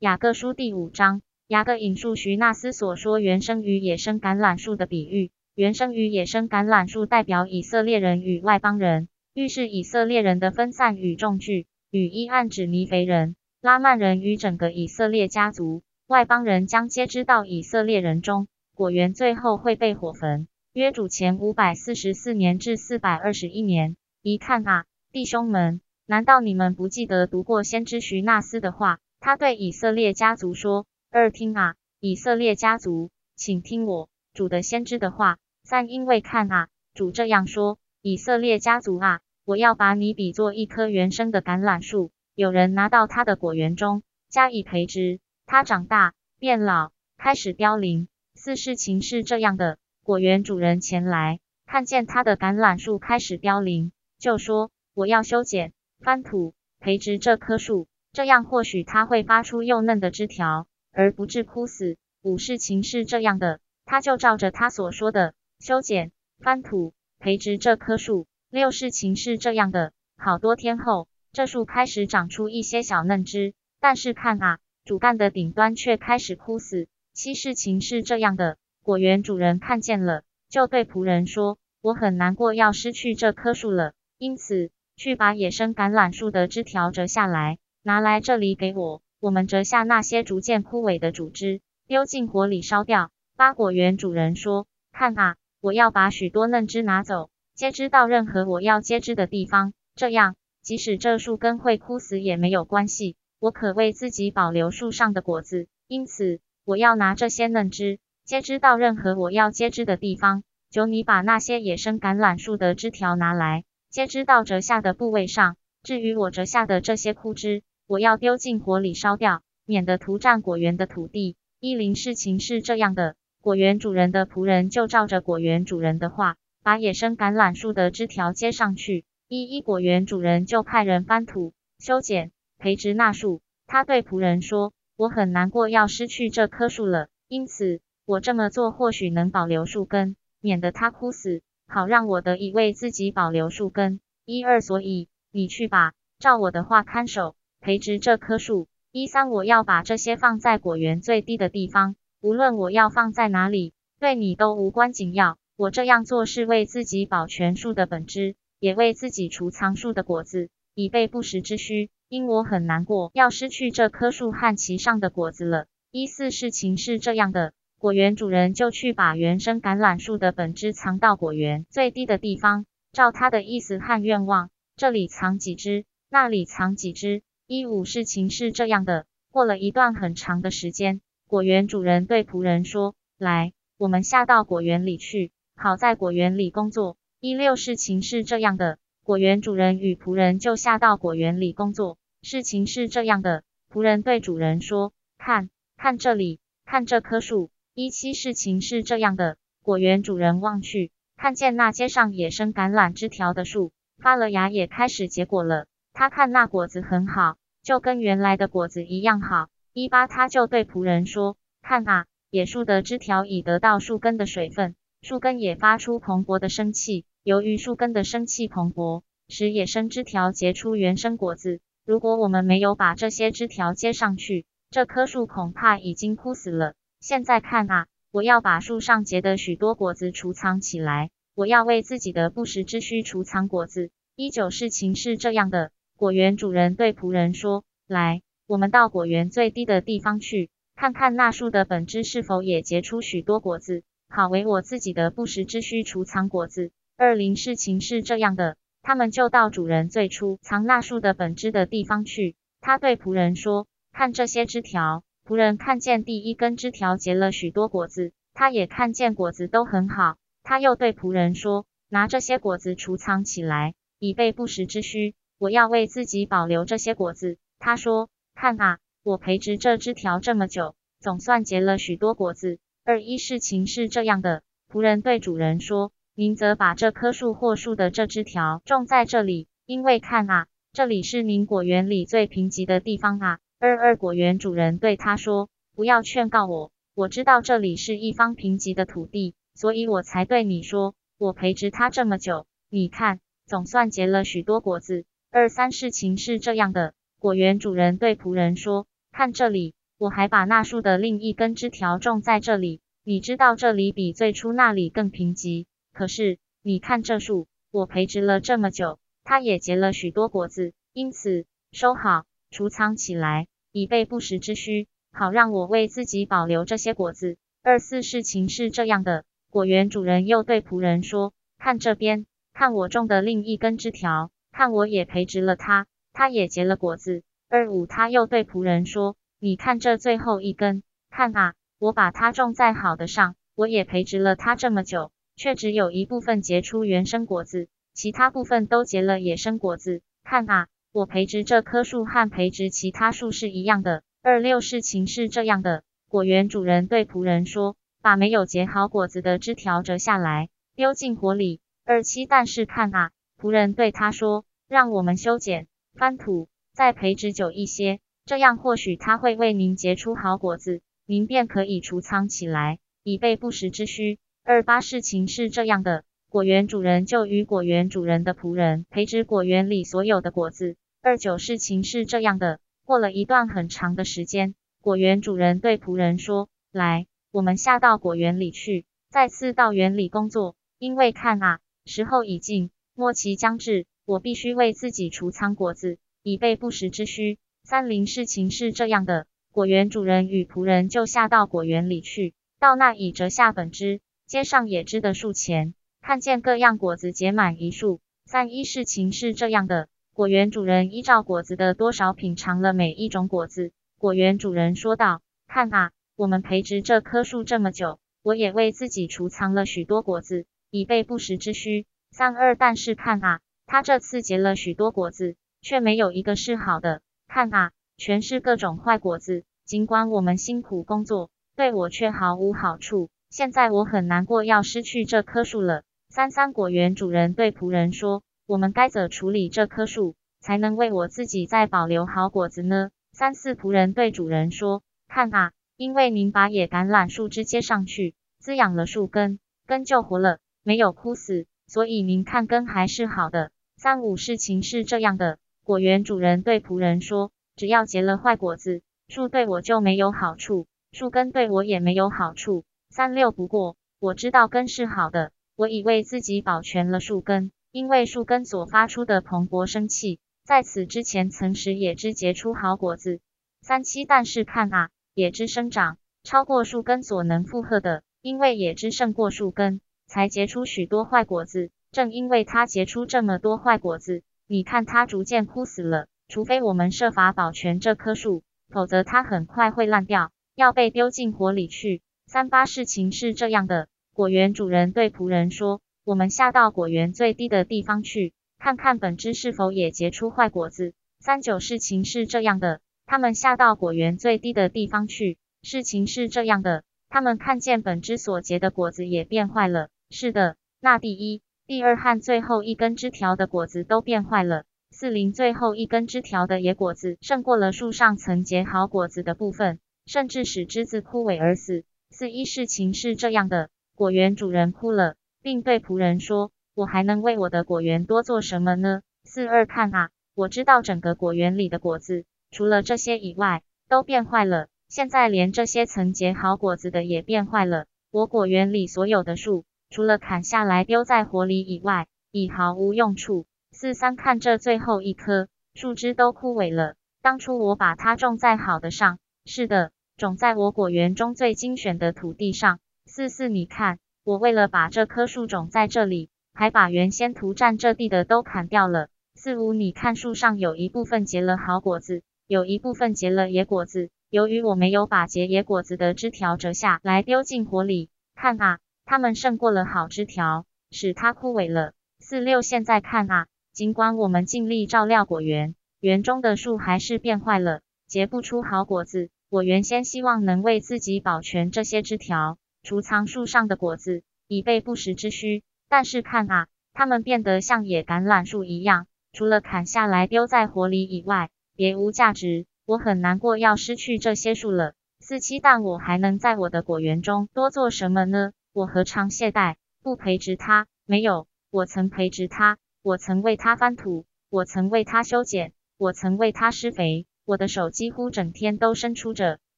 雅各书第五章，雅各引述徐纳斯所说原生于野生橄榄树的比喻。原生于野生橄榄树代表以色列人与外邦人，预示以色列人的分散与众聚。与一暗指尼肥人、拉曼人与整个以色列家族。外邦人将皆知道以色列人中，果园最后会被火焚。约主前五百四十四年至四百二十一年。一看啊，弟兄们，难道你们不记得读过先知徐纳斯的话？他对以色列家族说：“二听啊，以色列家族，请听我主的先知的话。三因为看啊，主这样说：以色列家族啊，我要把你比作一棵原生的橄榄树，有人拿到他的果园中加以培植，它长大变老，开始凋零。四事情是这样的：果园主人前来，看见他的橄榄树开始凋零，就说：我要修剪、翻土、培植这棵树。”这样或许它会发出幼嫩的枝条，而不致枯死。五事情是这样的，他就照着他所说的修剪、翻土、培植这棵树。六事情是这样的，好多天后，这树开始长出一些小嫩枝，但是看啊，主干的顶端却开始枯死。七事情是这样的，果园主人看见了，就对仆人说：“我很难过要失去这棵树了，因此去把野生橄榄树的枝条折下来。”拿来这里给我。我们折下那些逐渐枯萎的主枝，丢进火里烧掉。八果园主人说：“看啊，我要把许多嫩枝拿走，接枝到任何我要接枝的地方。这样，即使这树根会枯死也没有关系。我可为自己保留树上的果子。因此，我要拿这些嫩枝，接枝到任何我要接枝的地方。求你把那些野生橄榄树的枝条拿来，接枝到折下的部位上。至于我折下的这些枯枝，我要丢进火里烧掉，免得涂占果园的土地。一零事情是这样的，果园主人的仆人就照着果园主人的话，把野生橄榄树的枝条接上去。一一果园主人就派人翻土、修剪、培植那树。他对仆人说：“我很难过要失去这棵树了，因此我这么做或许能保留树根，免得它枯死，好让我得以为自己保留树根。一二，所以你去吧，照我的话看守。”培植这棵树。一三，我要把这些放在果园最低的地方，无论我要放在哪里，对你都无关紧要。我这样做是为自己保全树的本质，也为自己储藏树的果子，以备不时之需。因我很难过，要失去这棵树和其上的果子了。一四，事情是这样的，果园主人就去把原生橄榄树的本枝藏到果园最低的地方，照他的意思和愿望，这里藏几枝，那里藏几枝。一五事情是这样的，过了一段很长的时间，果园主人对仆人说：“来，我们下到果园里去，好在果园里工作。”一六事情是这样的，果园主人与仆人就下到果园里工作。事情是这样的，仆人对主人说：“看，看这里，看这棵树。”一七事情是这样的，果园主人望去，看见那街上野生橄榄枝条的树发了芽，也开始结果了。他看那果子很好。就跟原来的果子一样好。一八，他就对仆人说：“看啊，野树的枝条已得到树根的水分，树根也发出蓬勃的生气。由于树根的生气蓬勃，使野生枝条结出原生果子。如果我们没有把这些枝条接上去，这棵树恐怕已经枯死了。现在看啊，我要把树上结的许多果子储藏起来，我要为自己的不时之需储藏果子。一九，事情是这样的。”果园主人对仆人说：“来，我们到果园最低的地方去，看看那树的本枝是否也结出许多果子，好为我自己的不时之需储藏果子。”二零事情是这样的，他们就到主人最初藏那树的本枝的地方去。他对仆人说：“看这些枝条。”仆人看见第一根枝条结了许多果子，他也看见果子都很好。他又对仆人说：“拿这些果子储藏起来，以备不时之需。”我要为自己保留这些果子。他说：“看啊，我培植这枝条这么久，总算结了许多果子。”二一事情是这样的，仆人对主人说：“您则把这棵树或树的这枝条种在这里，因为看啊，这里是您果园里最贫瘠的地方啊。”二二果园主人对他说：“不要劝告我，我知道这里是一方贫瘠的土地，所以我才对你说，我培植它这么久，你看，总算结了许多果子。”二三事情是这样的，果园主人对仆人说：“看这里，我还把那树的另一根枝条种在这里。你知道这里比最初那里更贫瘠，可是你看这树，我培植了这么久，它也结了许多果子，因此收好，储藏起来，以备不时之需，好让我为自己保留这些果子。二四事情是这样的，果园主人又对仆人说：“看这边，看我种的另一根枝条，看我也培植了它，它也结了果子。”二五他又对仆人说。你看这最后一根，看啊，我把它种在好的上，我也培植了它这么久，却只有一部分结出原生果子，其他部分都结了野生果子。看啊，我培植这棵树和培植其他树是一样的。二六事情是这样的，果园主人对仆人说，把没有结好果子的枝条折下来，丢进火里。二七但是看啊，仆人对他说，让我们修剪、翻土，再培植久一些。这样或许它会为您结出好果子，您便可以储藏起来，以备不时之需。二八事情是这样的，果园主人就与果园主人的仆人培植果园里所有的果子。二九事情是这样的，过了一段很长的时间，果园主人对仆人说：“来，我们下到果园里去，再次到园里工作，因为看啊，时候已近，末期将至，我必须为自己储藏果子，以备不时之需。”三零事情是这样的，果园主人与仆人就下到果园里去，到那已折下本枝、接上野枝的树前，看见各样果子结满一树。三一事情是这样的，果园主人依照果子的多少品尝了每一种果子。果园主人说道：“看啊，我们培植这棵树这么久，我也为自己储藏了许多果子，以备不时之需。三二但是看啊，他这次结了许多果子，却没有一个是好的。”看啊，全是各种坏果子。尽管我们辛苦工作，对我却毫无好处。现在我很难过，要失去这棵树了。三三果园主人对仆人说：“我们该怎处理这棵树，才能为我自己再保留好果子呢？”三四仆人对主人说：“看啊，因为您把野橄榄树枝接上去，滋养了树根，根就活了，没有枯死，所以您看根还是好的。”三五事情是这样的。果园主人对仆人说：“只要结了坏果子，树对我就没有好处，树根对我也没有好处。”三六不过，我知道根是好的，我已为自己保全了树根，因为树根所发出的蓬勃生气，在此之前曾使野枝结出好果子。三七但是看啊，野枝生长超过树根所能负荷的，因为野枝胜过树根，才结出许多坏果子。正因为它结出这么多坏果子。你看它逐渐枯死了，除非我们设法保全这棵树，否则它很快会烂掉，要被丢进火里去。三八事情是这样的，果园主人对仆人说：“我们下到果园最低的地方去，看看本枝是否也结出坏果子。”三九事情是这样的，他们下到果园最低的地方去，事情是这样的，他们看见本枝所结的果子也变坏了。是的，那第一。第二和最后一根枝条的果子都变坏了。四零最后一根枝条的野果子胜过了树上曾结好果子的部分，甚至使枝子枯萎而死。四一事情是这样的，果园主人哭了，并对仆人说：“我还能为我的果园多做什么呢？”四二看啊，我知道整个果园里的果子，除了这些以外，都变坏了。现在连这些曾结好果子的也变坏了。我果园里所有的树。除了砍下来丢在火里以外，已毫无用处。四三看这最后一棵树枝都枯萎了。当初我把它种在好的上，是的，种在我果园中最精选的土地上。四四你看，我为了把这棵树种在这里，还把原先涂占这地的都砍掉了。四五你看树上有一部分结了好果子，有一部分结了野果子。由于我没有把结野果子的枝条折下来丢进火里，看啊。他们胜过了好枝条，使它枯萎了。四六现在看啊，尽管我们尽力照料果园，园中的树还是变坏了，结不出好果子。我原先希望能为自己保全这些枝条，储藏树上的果子，以备不时之需。但是看啊，它们变得像野橄榄树一样，除了砍下来丢在火里以外，别无价值。我很难过要失去这些树了。四七，但我还能在我的果园中多做什么呢？我何尝懈怠，不培植它？没有，我曾培植它，我曾为它翻土，我曾为它修剪，我曾为它施肥，我的手几乎整天都伸出着。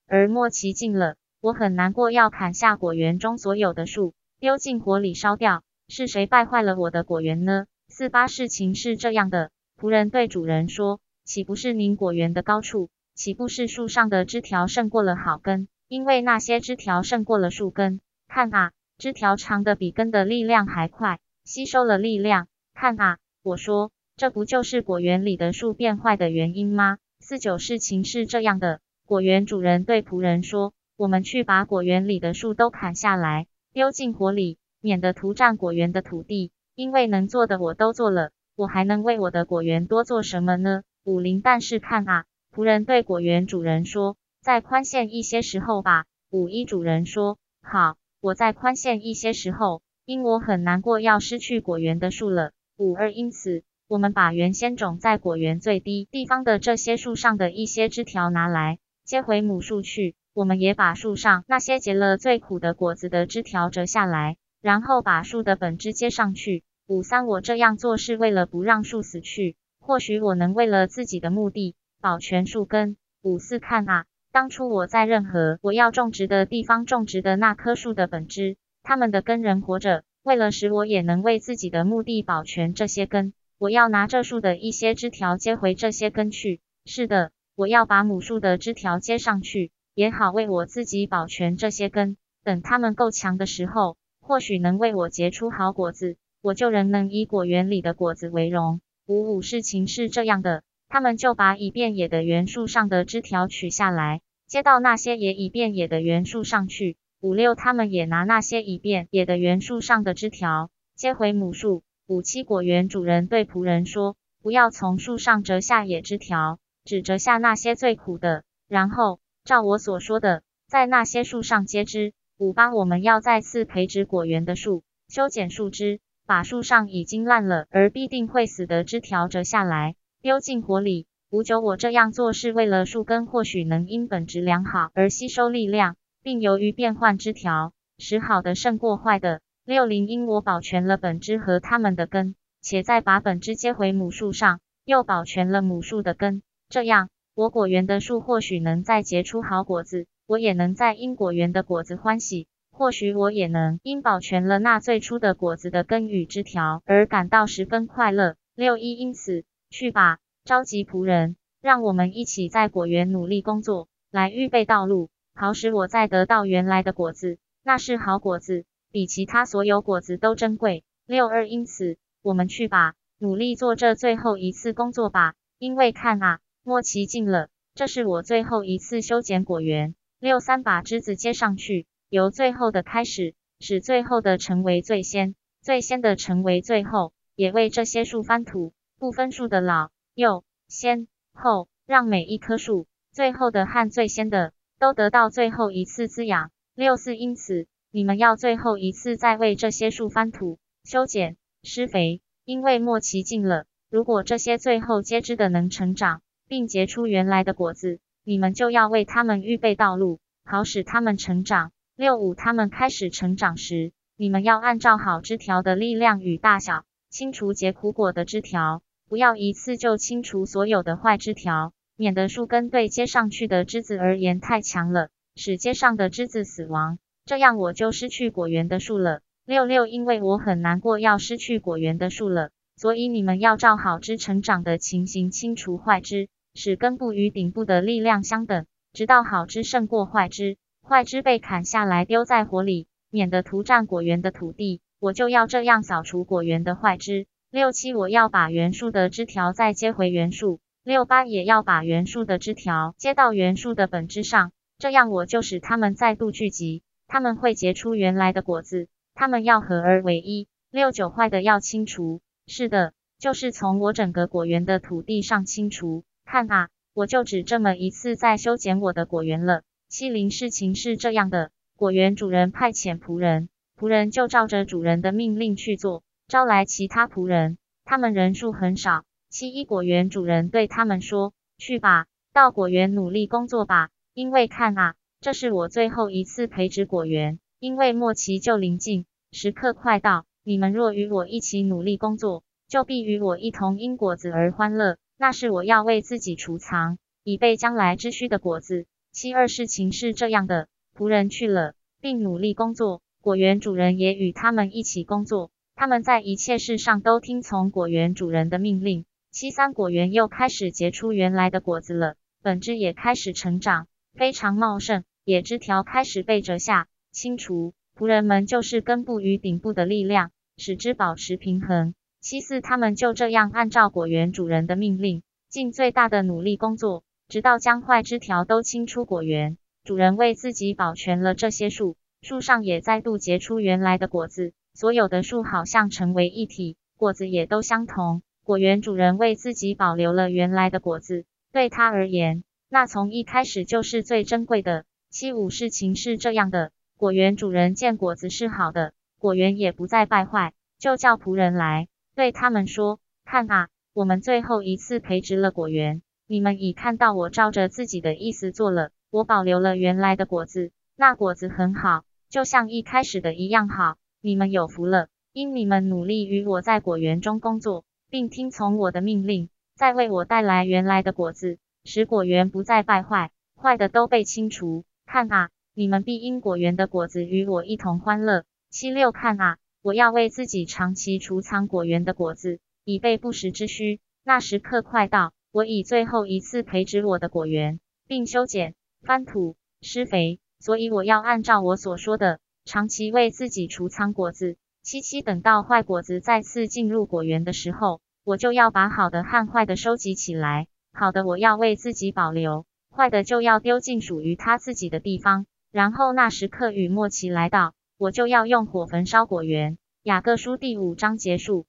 而末期尽了，我很难过，要砍下果园中所有的树，丢进火里烧掉。是谁败坏了我的果园呢？四八事情是这样的，仆人对主人说：“岂不是您果园的高处？岂不是树上的枝条胜过了好根？因为那些枝条胜过了树根。看啊，枝条长的比根的力量还快，吸收了力量。看啊，我说，这不就是果园里的树变坏的原因吗？”四九事情是这样的，果园主人对仆人说：“我们去把果园里的树都砍下来，丢进火里。”免得涂占果园的土地，因为能做的我都做了，我还能为我的果园多做什么呢？五零，但是看啊，仆人对果园主人说：“再宽限一些时候吧。”五一主人说：“好，我在宽限一些时候，因我很难过要失去果园的树了。”五二，因此我们把原先种在果园最低地方的这些树上的一些枝条拿来接回母树去，我们也把树上那些结了最苦的果子的枝条折下来。然后把树的本枝接上去。五三，我这样做是为了不让树死去，或许我能为了自己的目的保全树根。五四，看啊，当初我在任何我要种植的地方种植的那棵树的本枝，它们的根仍活着。为了使我也能为自己的目的保全这些根，我要拿这树的一些枝条接回这些根去。是的，我要把母树的枝条接上去，也好为我自己保全这些根。等它们够强的时候。或许能为我结出好果子，我就仍能以果园里的果子为荣。五五事情是这样的，他们就把已变野的原树上的枝条取下来，接到那些也已变野的原树上去。五六他们也拿那些已变野的原树上的枝条接回母树。五七果园主人对仆人说：不要从树上折下野枝条，只折下那些最苦的，然后照我所说的，在那些树上接枝。五八，我们要再次培植果园的树，修剪树枝，把树上已经烂了而必定会死的枝条折下来，丢进火里。五九，我这样做是为了树根或许能因本质良好而吸收力量，并由于变换枝条，使好的胜过坏的。六零，因我保全了本枝和它们的根，且再把本枝接回母树上，又保全了母树的根，这样我果园的树或许能再结出好果子。我也能在因果园的果子欢喜，或许我也能因保全了那最初的果子的根与枝条而感到十分快乐。六一，因此去吧，召集仆人，让我们一起在果园努力工作，来预备道路，好使我再得到原来的果子。那是好果子，比其他所有果子都珍贵。六二，因此我们去吧，努力做这最后一次工作吧，因为看啊，末期近了，这是我最后一次修剪果园。六三把枝子接上去，由最后的开始，使最后的成为最先，最先的成为最后，也为这些树翻土，不分树的老幼先后，让每一棵树，最后的和最先的，都得到最后一次滋养。六四因此，你们要最后一次再为这些树翻土、修剪、施肥，因为末期近了。如果这些最后接枝的能成长，并结出原来的果子。你们就要为他们预备道路，好使他们成长。六五，他们开始成长时，你们要按照好枝条的力量与大小，清除结苦果的枝条，不要一次就清除所有的坏枝条，免得树根对接上去的枝子而言太强了，使接上的枝子死亡，这样我就失去果园的树了。六六，因为我很难过要失去果园的树了，所以你们要照好枝成长的情形清除坏枝。使根部与顶部的力量相等，直到好枝胜过坏枝，坏枝被砍下来丢在火里，免得涂占果园的土地。我就要这样扫除果园的坏枝。六七，我要把原树的枝条再接回原树。六八，也要把原树的枝条接到原树的本枝上，这样我就使它们再度聚集，它们会结出原来的果子，它们要合而为一。六九，坏的要清除，是的，就是从我整个果园的土地上清除。看啊，我就只这么一次在修剪我的果园了。七零事情是这样的，果园主人派遣仆人，仆人就照着主人的命令去做，招来其他仆人，他们人数很少。七一果园主人对他们说：去吧，到果园努力工作吧，因为看啊，这是我最后一次培植果园，因为末期就临近，时刻快到。你们若与我一起努力工作，就必与我一同因果子而欢乐。那是我要为自己储藏，以备将来之需的果子。七二事情是这样的，仆人去了，并努力工作，果园主人也与他们一起工作。他们在一切事上都听从果园主人的命令。七三果园又开始结出原来的果子了，本枝也开始成长，非常茂盛，野枝条开始被折下、清除。仆人们就是根部与顶部的力量，使之保持平衡。七四他们就这样按照果园主人的命令，尽最大的努力工作，直到将坏枝条都清出果园。主人为自己保全了这些树，树上也再度结出原来的果子。所有的树好像成为一体，果子也都相同。果园主人为自己保留了原来的果子，对他而言，那从一开始就是最珍贵的。七五事情是这样的：果园主人见果子是好的，果园也不再败坏，就叫仆人来，对他们说：“看啊，我们最后一次培植了果园，你们已看到我照着自己的意思做了，我保留了原来的果子，那果子很好，就像一开始的一样好。”你们有福了，因你们努力与我在果园中工作，并听从我的命令，再为我带来原来的果子，使果园不再败坏，坏的都被清除。看啊，你们必因果园的果子与我一同欢乐。七六看啊，我要为自己长期储藏果园的果子，以备不时之需。那时刻快到，我以最后一次培植我的果园，并修剪、翻土、施肥，所以我要按照我所说的。长期为自己储藏果子，七七等到坏果子再次进入果园的时候，我就要把好的和坏的收集起来。好的我要为自己保留，坏的就要丢进属于他自己的地方。然后那时刻与末期来到，我就要用火焚烧果园。雅各书第五章结束。